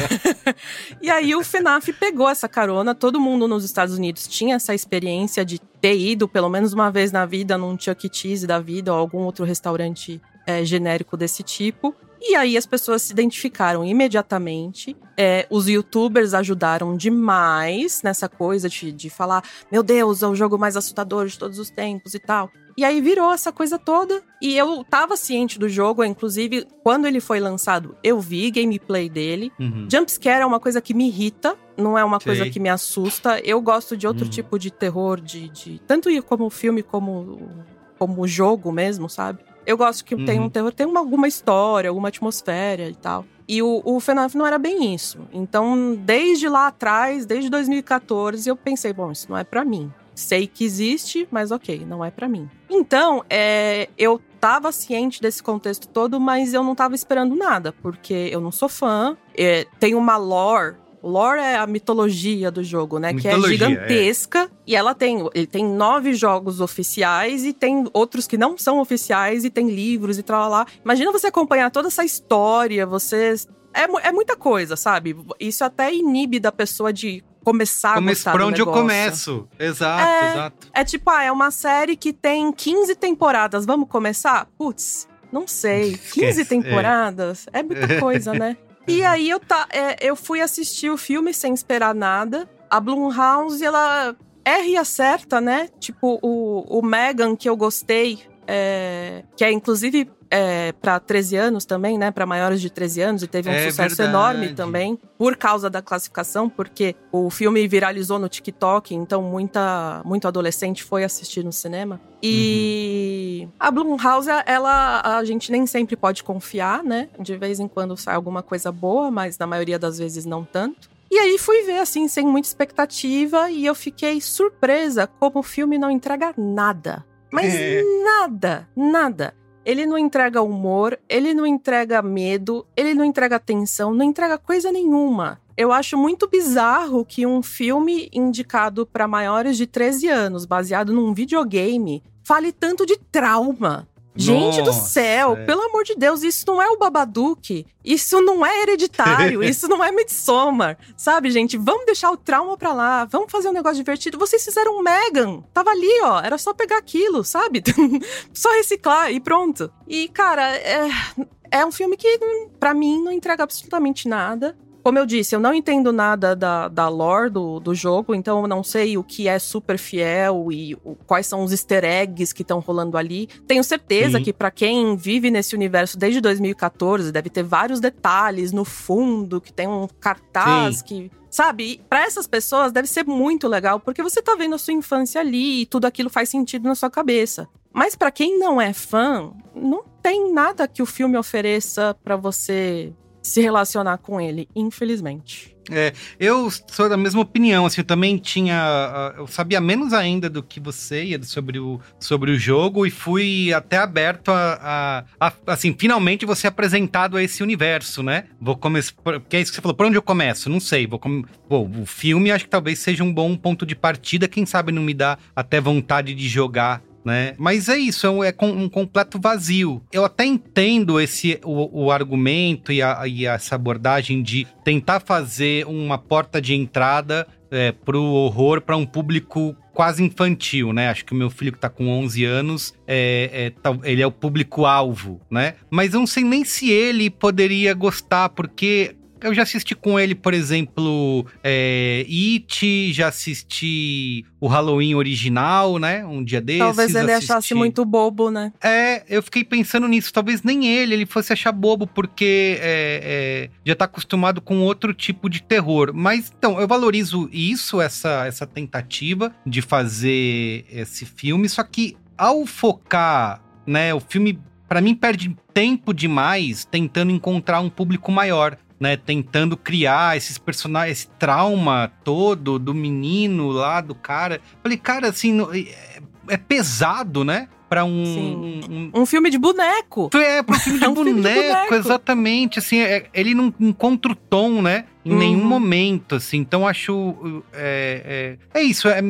e aí o FNAF pegou essa carona, todo mundo nos Estados Unidos tinha essa experiência de ter ido pelo menos uma vez na vida num Chuck E. Cheese da vida ou algum outro restaurante é, genérico desse tipo. E aí as pessoas se identificaram imediatamente. É, os youtubers ajudaram demais nessa coisa de, de falar: meu Deus, é o jogo mais assustador de todos os tempos e tal. E aí virou essa coisa toda. E eu tava ciente do jogo, inclusive, quando ele foi lançado, eu vi gameplay dele. Uhum. Jumpscare é uma coisa que me irrita, não é uma Sei. coisa que me assusta. Eu gosto de outro uhum. tipo de terror, de, de tanto como filme como como jogo mesmo, sabe? Eu gosto que uhum. tem um terror, tem uma, alguma história, alguma atmosfera e tal. E o, o FNAF não era bem isso. Então, desde lá atrás, desde 2014, eu pensei, bom, isso não é para mim. Sei que existe, mas ok, não é para mim. Então, é, eu tava ciente desse contexto todo, mas eu não tava esperando nada, porque eu não sou fã. É, tem uma lore Lore é a mitologia do jogo, né? Mitologia, que é gigantesca. É. E ela tem, ele tem nove jogos oficiais e tem outros que não são oficiais e tem livros e tal lá. Imagina você acompanhar toda essa história, você é, é muita coisa, sabe? Isso até inibe da pessoa de começar Come a gostar pra onde eu começo. Exato, é, exato. É tipo, ah, é uma série que tem 15 temporadas, vamos começar? Putz, não sei. 15 temporadas? É, é muita coisa, né? E aí eu, tá, é, eu fui assistir o filme sem esperar nada. A Blumhouse, ela erra e acerta, né? Tipo, o, o Megan, que eu gostei, é, que é inclusive é, para 13 anos também, né? Para maiores de 13 anos, e teve um é sucesso verdade. enorme também, por causa da classificação, porque o filme viralizou no TikTok, então muita, muito adolescente foi assistir no cinema. E uhum. a Blumhouse, ela, a gente nem sempre pode confiar, né? De vez em quando sai alguma coisa boa, mas na maioria das vezes não tanto. E aí fui ver, assim, sem muita expectativa, e eu fiquei surpresa como o filme não entrega nada. Mas é. nada, nada. Ele não entrega humor, ele não entrega medo, ele não entrega tensão, não entrega coisa nenhuma. Eu acho muito bizarro que um filme indicado para maiores de 13 anos, baseado num videogame, fale tanto de trauma. Gente Nossa, do céu, é. pelo amor de Deus, isso não é o Babadook, isso não é hereditário, isso não é Midsommar, sabe, gente? Vamos deixar o trauma pra lá, vamos fazer um negócio divertido. Vocês fizeram um Megan, tava ali, ó, era só pegar aquilo, sabe? só reciclar e pronto. E, cara, é, é um filme que, para mim, não entrega absolutamente nada. Como eu disse, eu não entendo nada da, da lore do, do jogo, então eu não sei o que é super fiel e o, quais são os easter eggs que estão rolando ali. Tenho certeza Sim. que para quem vive nesse universo desde 2014, deve ter vários detalhes no fundo, que tem um cartaz Sim. que sabe? Para essas pessoas deve ser muito legal, porque você tá vendo a sua infância ali e tudo aquilo faz sentido na sua cabeça. Mas para quem não é fã, não tem nada que o filme ofereça para você se relacionar com ele, infelizmente. É, eu sou da mesma opinião, assim, eu também tinha, ah, eu sabia menos ainda do que você sobre o, sobre o jogo e fui até aberto a, a, a assim, finalmente você apresentado a esse universo, né? Vou começar, porque é isso que você falou, por onde eu começo? Não sei, vou com, o filme acho que talvez seja um bom ponto de partida, quem sabe não me dá até vontade de jogar né? Mas é isso, é um, é um completo vazio. Eu até entendo esse o, o argumento e, a, e essa abordagem de tentar fazer uma porta de entrada é, pro horror para um público quase infantil, né? Acho que o meu filho que tá com 11 anos, é, é ele é o público-alvo, né? Mas eu não sei nem se ele poderia gostar, porque eu já assisti com ele, por exemplo, é, It, já assisti o Halloween original, né? Um dia desses. Talvez ele assisti... achasse muito bobo, né? É, eu fiquei pensando nisso. Talvez nem ele, ele fosse achar bobo, porque é, é, já tá acostumado com outro tipo de terror. Mas, então, eu valorizo isso, essa, essa tentativa de fazer esse filme, só que ao focar, né, o filme para mim perde tempo demais tentando encontrar um público maior né, tentando criar esses personagens, esse trauma todo do menino lá, do cara. Falei, cara, assim, é, é pesado, né? Pra um, um, um. filme de boneco. É, pra um filme de, é um boneco, filme de boneco, exatamente. Assim, é, ele não encontra o tom, né? Em uhum. nenhum momento, assim. Então acho. É, é, é isso. É,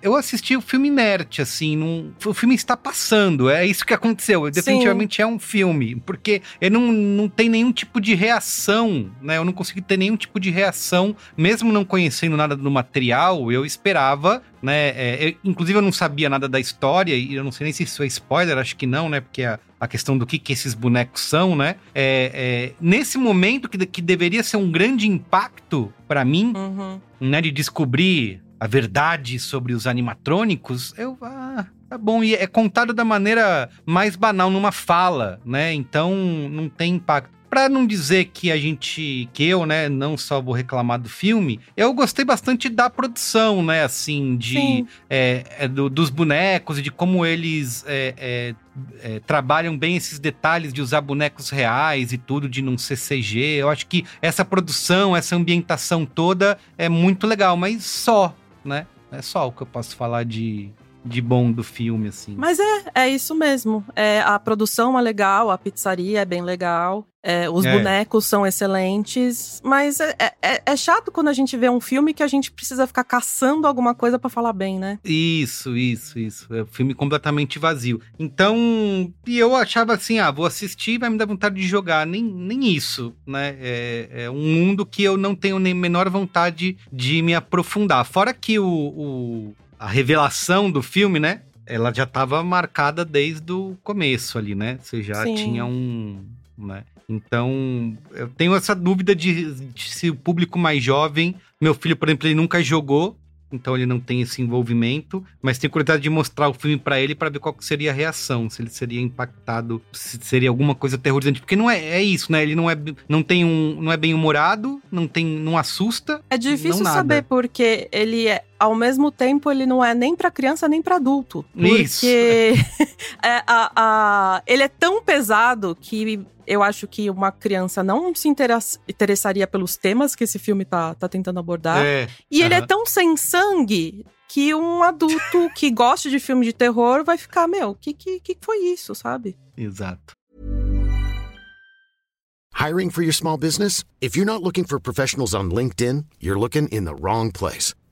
eu assisti o filme inerte, assim, num, o filme está passando, é isso que aconteceu. Definitivamente Sim. é um filme, porque ele não, não tem nenhum tipo de reação, né? Eu não consegui ter nenhum tipo de reação, mesmo não conhecendo nada do material, eu esperava, né? É, eu, inclusive eu não sabia nada da história, e eu não sei nem se isso é spoiler, acho que não, né? Porque a, a questão do que, que esses bonecos são, né? É, é, nesse momento que, que deveria ser um grande impacto para mim, uhum. né? De descobrir a verdade sobre os animatrônicos, eu. Ah, tá bom. E é contado da maneira mais banal, numa fala, né? Então não tem impacto. para não dizer que a gente, que eu, né, não só vou reclamar do filme, eu gostei bastante da produção, né, assim, de é, é, do, dos bonecos e de como eles é, é, é, trabalham bem esses detalhes de usar bonecos reais e tudo, de não ser CG. Eu acho que essa produção, essa ambientação toda é muito legal, mas só, né? É só o que eu posso falar de, de bom do filme, assim. Mas é, é isso mesmo. É, a produção é legal, a pizzaria é bem legal. É, os é. bonecos são excelentes, mas é, é, é, chato quando a gente vê um filme que a gente precisa ficar caçando alguma coisa para falar bem, né? Isso, isso, isso. É um filme completamente vazio. Então, e eu achava assim, ah, vou assistir vai me dar vontade de jogar. Nem, nem isso, né? É, é um mundo que eu não tenho nem menor vontade de me aprofundar. Fora que o, o a revelação do filme, né? Ela já estava marcada desde o começo ali, né? Você já Sim. tinha um, né? Então, eu tenho essa dúvida de, de, se o público mais jovem, meu filho, por exemplo, ele nunca jogou, então ele não tem esse envolvimento, mas tenho curiosidade de mostrar o filme para ele para ver qual seria a reação, se ele seria impactado, se seria alguma coisa terrorizante, porque não é, é isso, né? Ele não é não tem um não é bem humorado, não tem não assusta. É difícil saber porque ele é ao mesmo tempo ele não é nem para criança nem para adulto, porque Isso. é, a, a, ele é tão pesado que eu acho que uma criança não se interessaria pelos temas que esse filme tá, tá tentando abordar. É, e ele é tão sem sangue que um adulto que gosta de filme de terror vai ficar, meu, o que, que, que foi isso, sabe? Exato. Hiring for your small business? If you're not looking for professionals on LinkedIn, you're looking in the wrong place.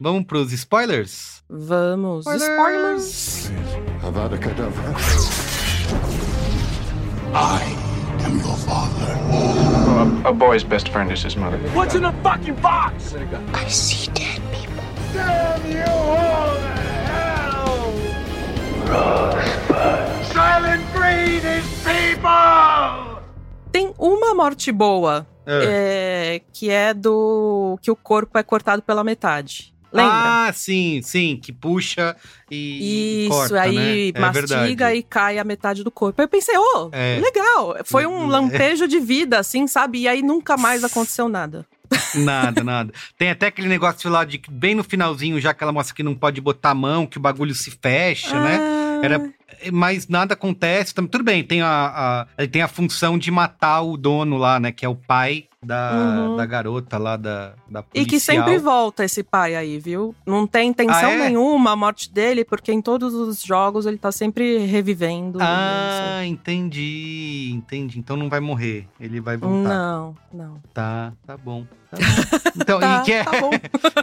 Vamos para os spoilers? Vamos. Spoilers. spoilers. Avada Kedavra. I am your father. A, a, boy's best friend is his mother. What's in the fucking box? I see dead people. Damn you all to hell! Rosebud. Silent breed is people! Tem uma morte boa. É. É, que é do que o corpo é cortado pela metade. Lembra? Ah, sim, sim, que puxa e. Isso, corta, aí né? mastiga é e cai a metade do corpo. Eu pensei, ô, oh, é. legal. Foi um lampejo de vida, assim, sabe? E aí nunca mais aconteceu nada. Nada, nada. Tem até aquele negócio lá de que bem no finalzinho, já que ela mostra que não pode botar a mão, que o bagulho se fecha, né? ah. né? Era, mas nada acontece. Tudo bem, tem a, a, tem a função de matar o dono lá, né? Que é o pai da, uhum. da garota lá da, da policial. E que sempre volta esse pai aí, viu? Não tem intenção ah, é? nenhuma a morte dele, porque em todos os jogos ele tá sempre revivendo. Ah, isso. entendi, entendi. Então não vai morrer, ele vai voltar. Não, não. Tá, tá bom. Tá bom. Então, tá, e que é, tá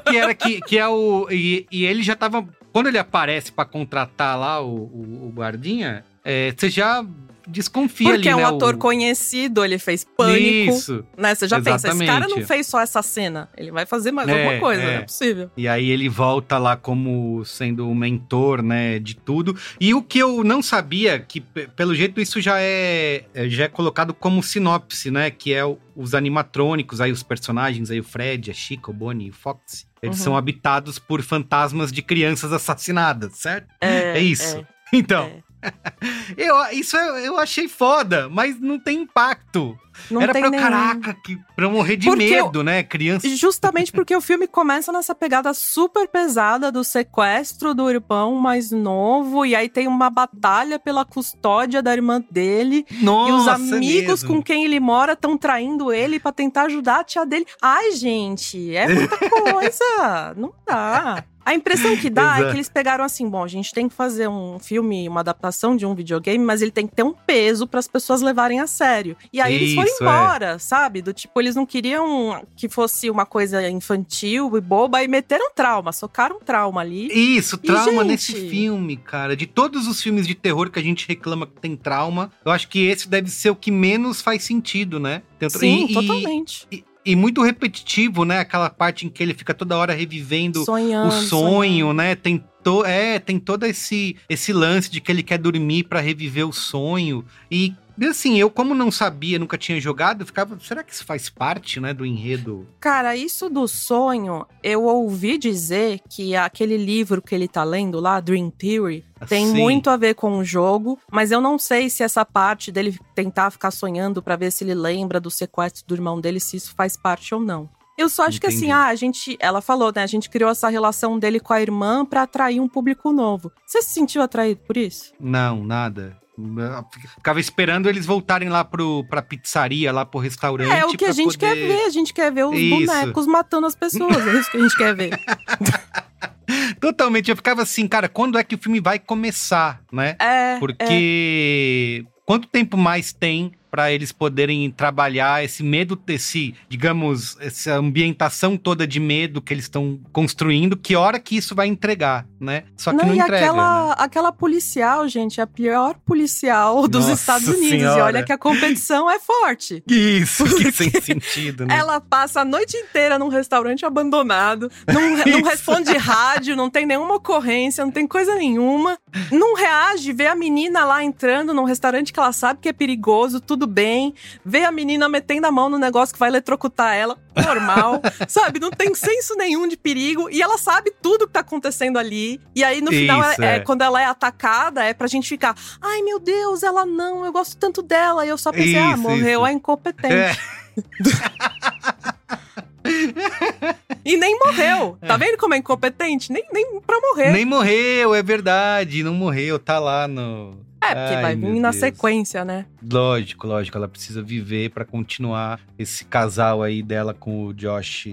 que era que, que é o. E, e ele já tava. Quando ele aparece para contratar lá o, o, o guardinha, é, você já desconfia Porque ali, é um né, ator o... conhecido, ele fez pânico. Isso. Né? Você já Exatamente. pensa, esse cara não fez só essa cena, ele vai fazer mais é, alguma coisa, é. não é possível. E aí ele volta lá como sendo o mentor, né, de tudo. E o que eu não sabia, que pelo jeito isso já é, é já é colocado como sinopse, né, que é os animatrônicos, aí os personagens, aí o Fred, a Chica, o Bonnie, o Fox. Eles uhum. são habitados por fantasmas de crianças assassinadas, certo? É, é isso. É. Então, eu, isso eu, eu achei foda, mas não tem impacto. Não Era tem pra, nenhum. caraca, que, pra eu morrer de Porque medo, eu- né? Criança. Justamente porque o filme começa nessa pegada super pesada do sequestro do irmão mais novo, e aí tem uma batalha pela custódia da irmã dele. e os Nossa, amigos com quem ele mora estão traindo ele pra tentar ajudar a tia dele. Ai, gente, é muita coisa. Não dá. A impressão que dá é Exato. que eles pegaram assim: bom, a gente tem que fazer um filme, uma adaptação de um videogame, mas ele tem que ter um peso para as pessoas levarem a sério. E aí eles foram Isso, é. embora, sabe? Do tipo, eles não queriam que fosse uma coisa infantil e boba e meteram trauma, socaram trauma ali. Isso, E, trauma gente, nesse filme, cara. De todos os filmes de terror que a gente reclama que tem trauma, eu acho que esse deve ser o que menos faz sentido, né? Sim, e- e- totalmente. E, e muito repetitivo, né? Aquela parte em que ele fica toda hora revivendo Sonhando, o sonho, sonhando. né? Tem, to, é, tem todo esse, esse lance de que ele quer dormir pra reviver o sonho. E assim, eu como não sabia, nunca tinha jogado, ficava, será que isso faz parte, né, do enredo? Cara, isso do sonho, eu ouvi dizer que aquele livro que ele tá lendo lá, Dream Theory, tem Sim. muito a ver com o jogo, mas eu não sei se essa parte dele tentar ficar sonhando pra ver se ele lembra do sequestro do irmão dele, se isso faz parte ou não. Eu só acho que assim, Entendi. ah, a gente, ela falou, né, a gente criou essa relação dele com a irmã pra atrair um público novo. Você se sentiu atraído por isso? Não, nada. Eu Ficava esperando eles voltarem lá pro, pra pizzaria, lá pro restaurante. É o que a gente quer poder- ver, a gente quer ver os Isso. bonecos matando as pessoas, é isso que a gente quer ver. Totalmente. Eu ficava assim, cara, quando é que o filme vai começar, né? É, Porque quanto tempo mais tem pra eles poderem trabalhar esse medo, esse, digamos, essa ambientação toda de medo que eles estão construindo, que hora que isso vai entregar, né? Só que não, e entrega. aquela, né? aquela policial, gente, é a pior policial dos Nossa Estados Unidos. E Senhora. olha que a competição é forte. Isso, que sem sentido, né? Ela passa a noite inteira num restaurante abandonado, não, não responde rádio, não tem nenhuma ocorrência, não tem coisa nenhuma. Não reage, vê a menina lá entrando num restaurante que ela sabe que é perigoso, tudo bem. Vê a menina metendo a mão no negócio que vai eletrocutar ela, normal. sabe? Não tem senso nenhum de perigo. E ela sabe tudo que tá acontecendo ali. E aí, no final, Isso, é, é é. quando ela é atacada, é pra gente ficar: ai meu Deus, ela não, eu gosto tanto dela. E eu só pensei: ah, Isso, morreu isso. a incompetente. É. E nem morreu. Tá vendo como é incompetente? Nem, nem pra morrer. Nem morreu, é verdade, não morreu, tá lá no. É, porque Ai, vai vir na Deus. sequência, né? Lógico, lógico, ela precisa viver pra continuar esse casal aí dela com o Josh,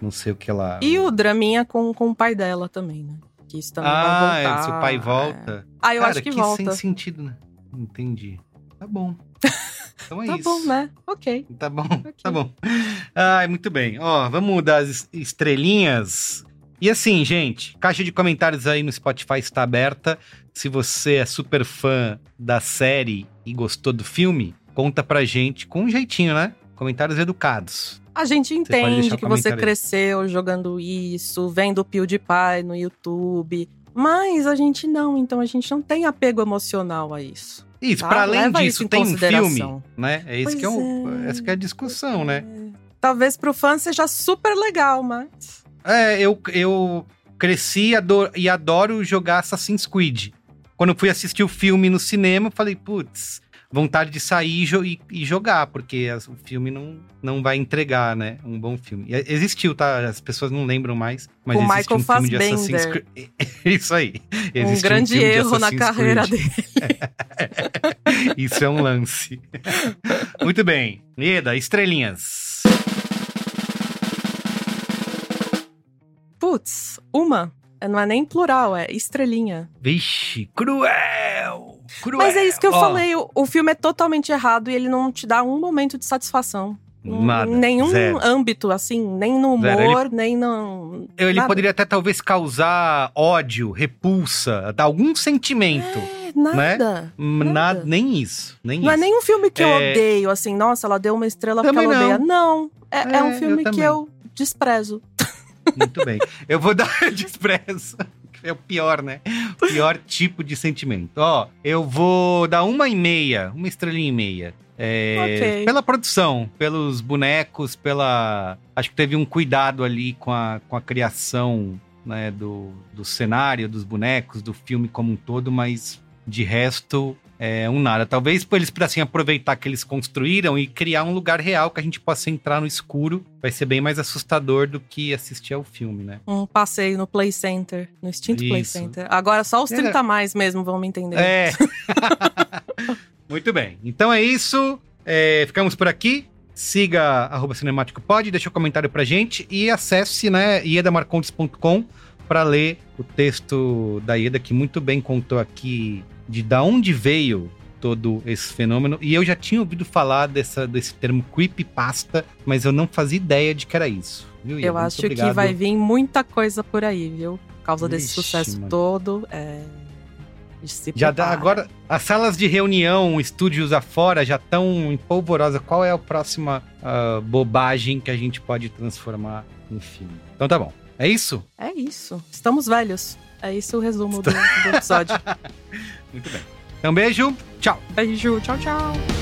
não sei o que lá. E o draminha com, com o pai dela também, né? Que isso também ah, vai é, voltar. se o pai volta. Ah, eu Cara, acho que sem volta. sentido, né? Entendi. Tá bom. Então é Tá isso. bom, né? Ok. Tá bom, tá bom. Ai, muito bem. Ó, vamos mudar as es- estrelinhas. E assim, gente, caixa de comentários aí no Spotify está aberta. Se você é super fã da série e gostou do filme, conta pra gente com um jeitinho, né? Comentários educados. A gente entende que você cresceu jogando isso, vendo o PewDiePie no YouTube. Mas a gente não, então a gente não tem apego emocional a isso. Isso, Tá? pra além Leva isso disso, em tem um filme, né? É esse que é o, é. essa que é a discussão, né? Talvez pro fã seja super legal, mas. É, eu, eu cresci e adoro, e adoro jogar Assassin's Creed. Quando eu fui assistir o filme no cinema, eu falei, putz, vontade de sair e, jo- e- e jogar, porque as- o filme não, não vai entregar, né? Um bom filme. E existiu, tá? As pessoas não lembram mais, mas Com existe Michael um filme de Fassbender. Assassin's Creed. Isso aí. um Existe grande filme de erro na carreira Creed. dele. Isso é um lance. Muito bem. Eda, estrelinhas. Putz, uma. Não é nem plural, é estrelinha. Vixe, cruel! Cruel! Mas é isso que eu Ó, falei, o, o filme é totalmente errado e ele não te dá um momento de satisfação. Nada, nenhum zero. âmbito, assim, nem no humor, Zero, nem no. Ele nada. poderia até talvez causar ódio, repulsa, dar algum sentimento. É, nada. Hum, Nada, nem isso. Nem Não é isso. nem um filme que eu É. odeio, assim, nossa, ela deu uma estrela porque Também ela odeia. não. Não, é, é É, um eu filme que também. eu desprezo. Muito bem. Eu vou dar desprezo. É o pior, né? O pior tipo de sentimento. Ó, eu vou dar uma e meia, uma estrelinha e meia. É, Ok. Pela produção, pelos bonecos, pela. Acho que teve um cuidado ali com a, com a criação né, do, do cenário, dos bonecos, do filme como um todo, mas De resto, é um nada. Talvez eles pudessem aproveitar que eles construíram e criar um lugar real que a gente possa entrar no escuro. Vai ser bem mais assustador do que assistir ao filme, né? Um passeio no Play Center, no extinto Play Center. Agora só os 30 é. mais mesmo vão me entender. É. Muito bem. Então é isso. É, ficamos por aqui. Siga arroba Cinemático Pod, deixa um comentário pra gente e acesse né, iedamarcontes.com para ler o texto da Ieda, que muito bem contou aqui de da onde veio todo esse fenômeno. E eu já tinha ouvido falar dessa, desse termo creepypasta, mas eu não fazia ideia de que era isso. Viu, eu acho obrigado. que vai vir muita coisa por aí, viu? Por causa Ixi, desse sucesso mano. todo. É... Já dá, agora, as salas de reunião, estúdios afora já estão em polvorosa. Qual é a próxima uh, bobagem que a gente pode transformar em filme? Então tá bom. É isso? É isso. Estamos velhos. É isso o resumo do, do episódio. Muito bem. Então, beijo. Tchau. Beijo. Tchau, tchau.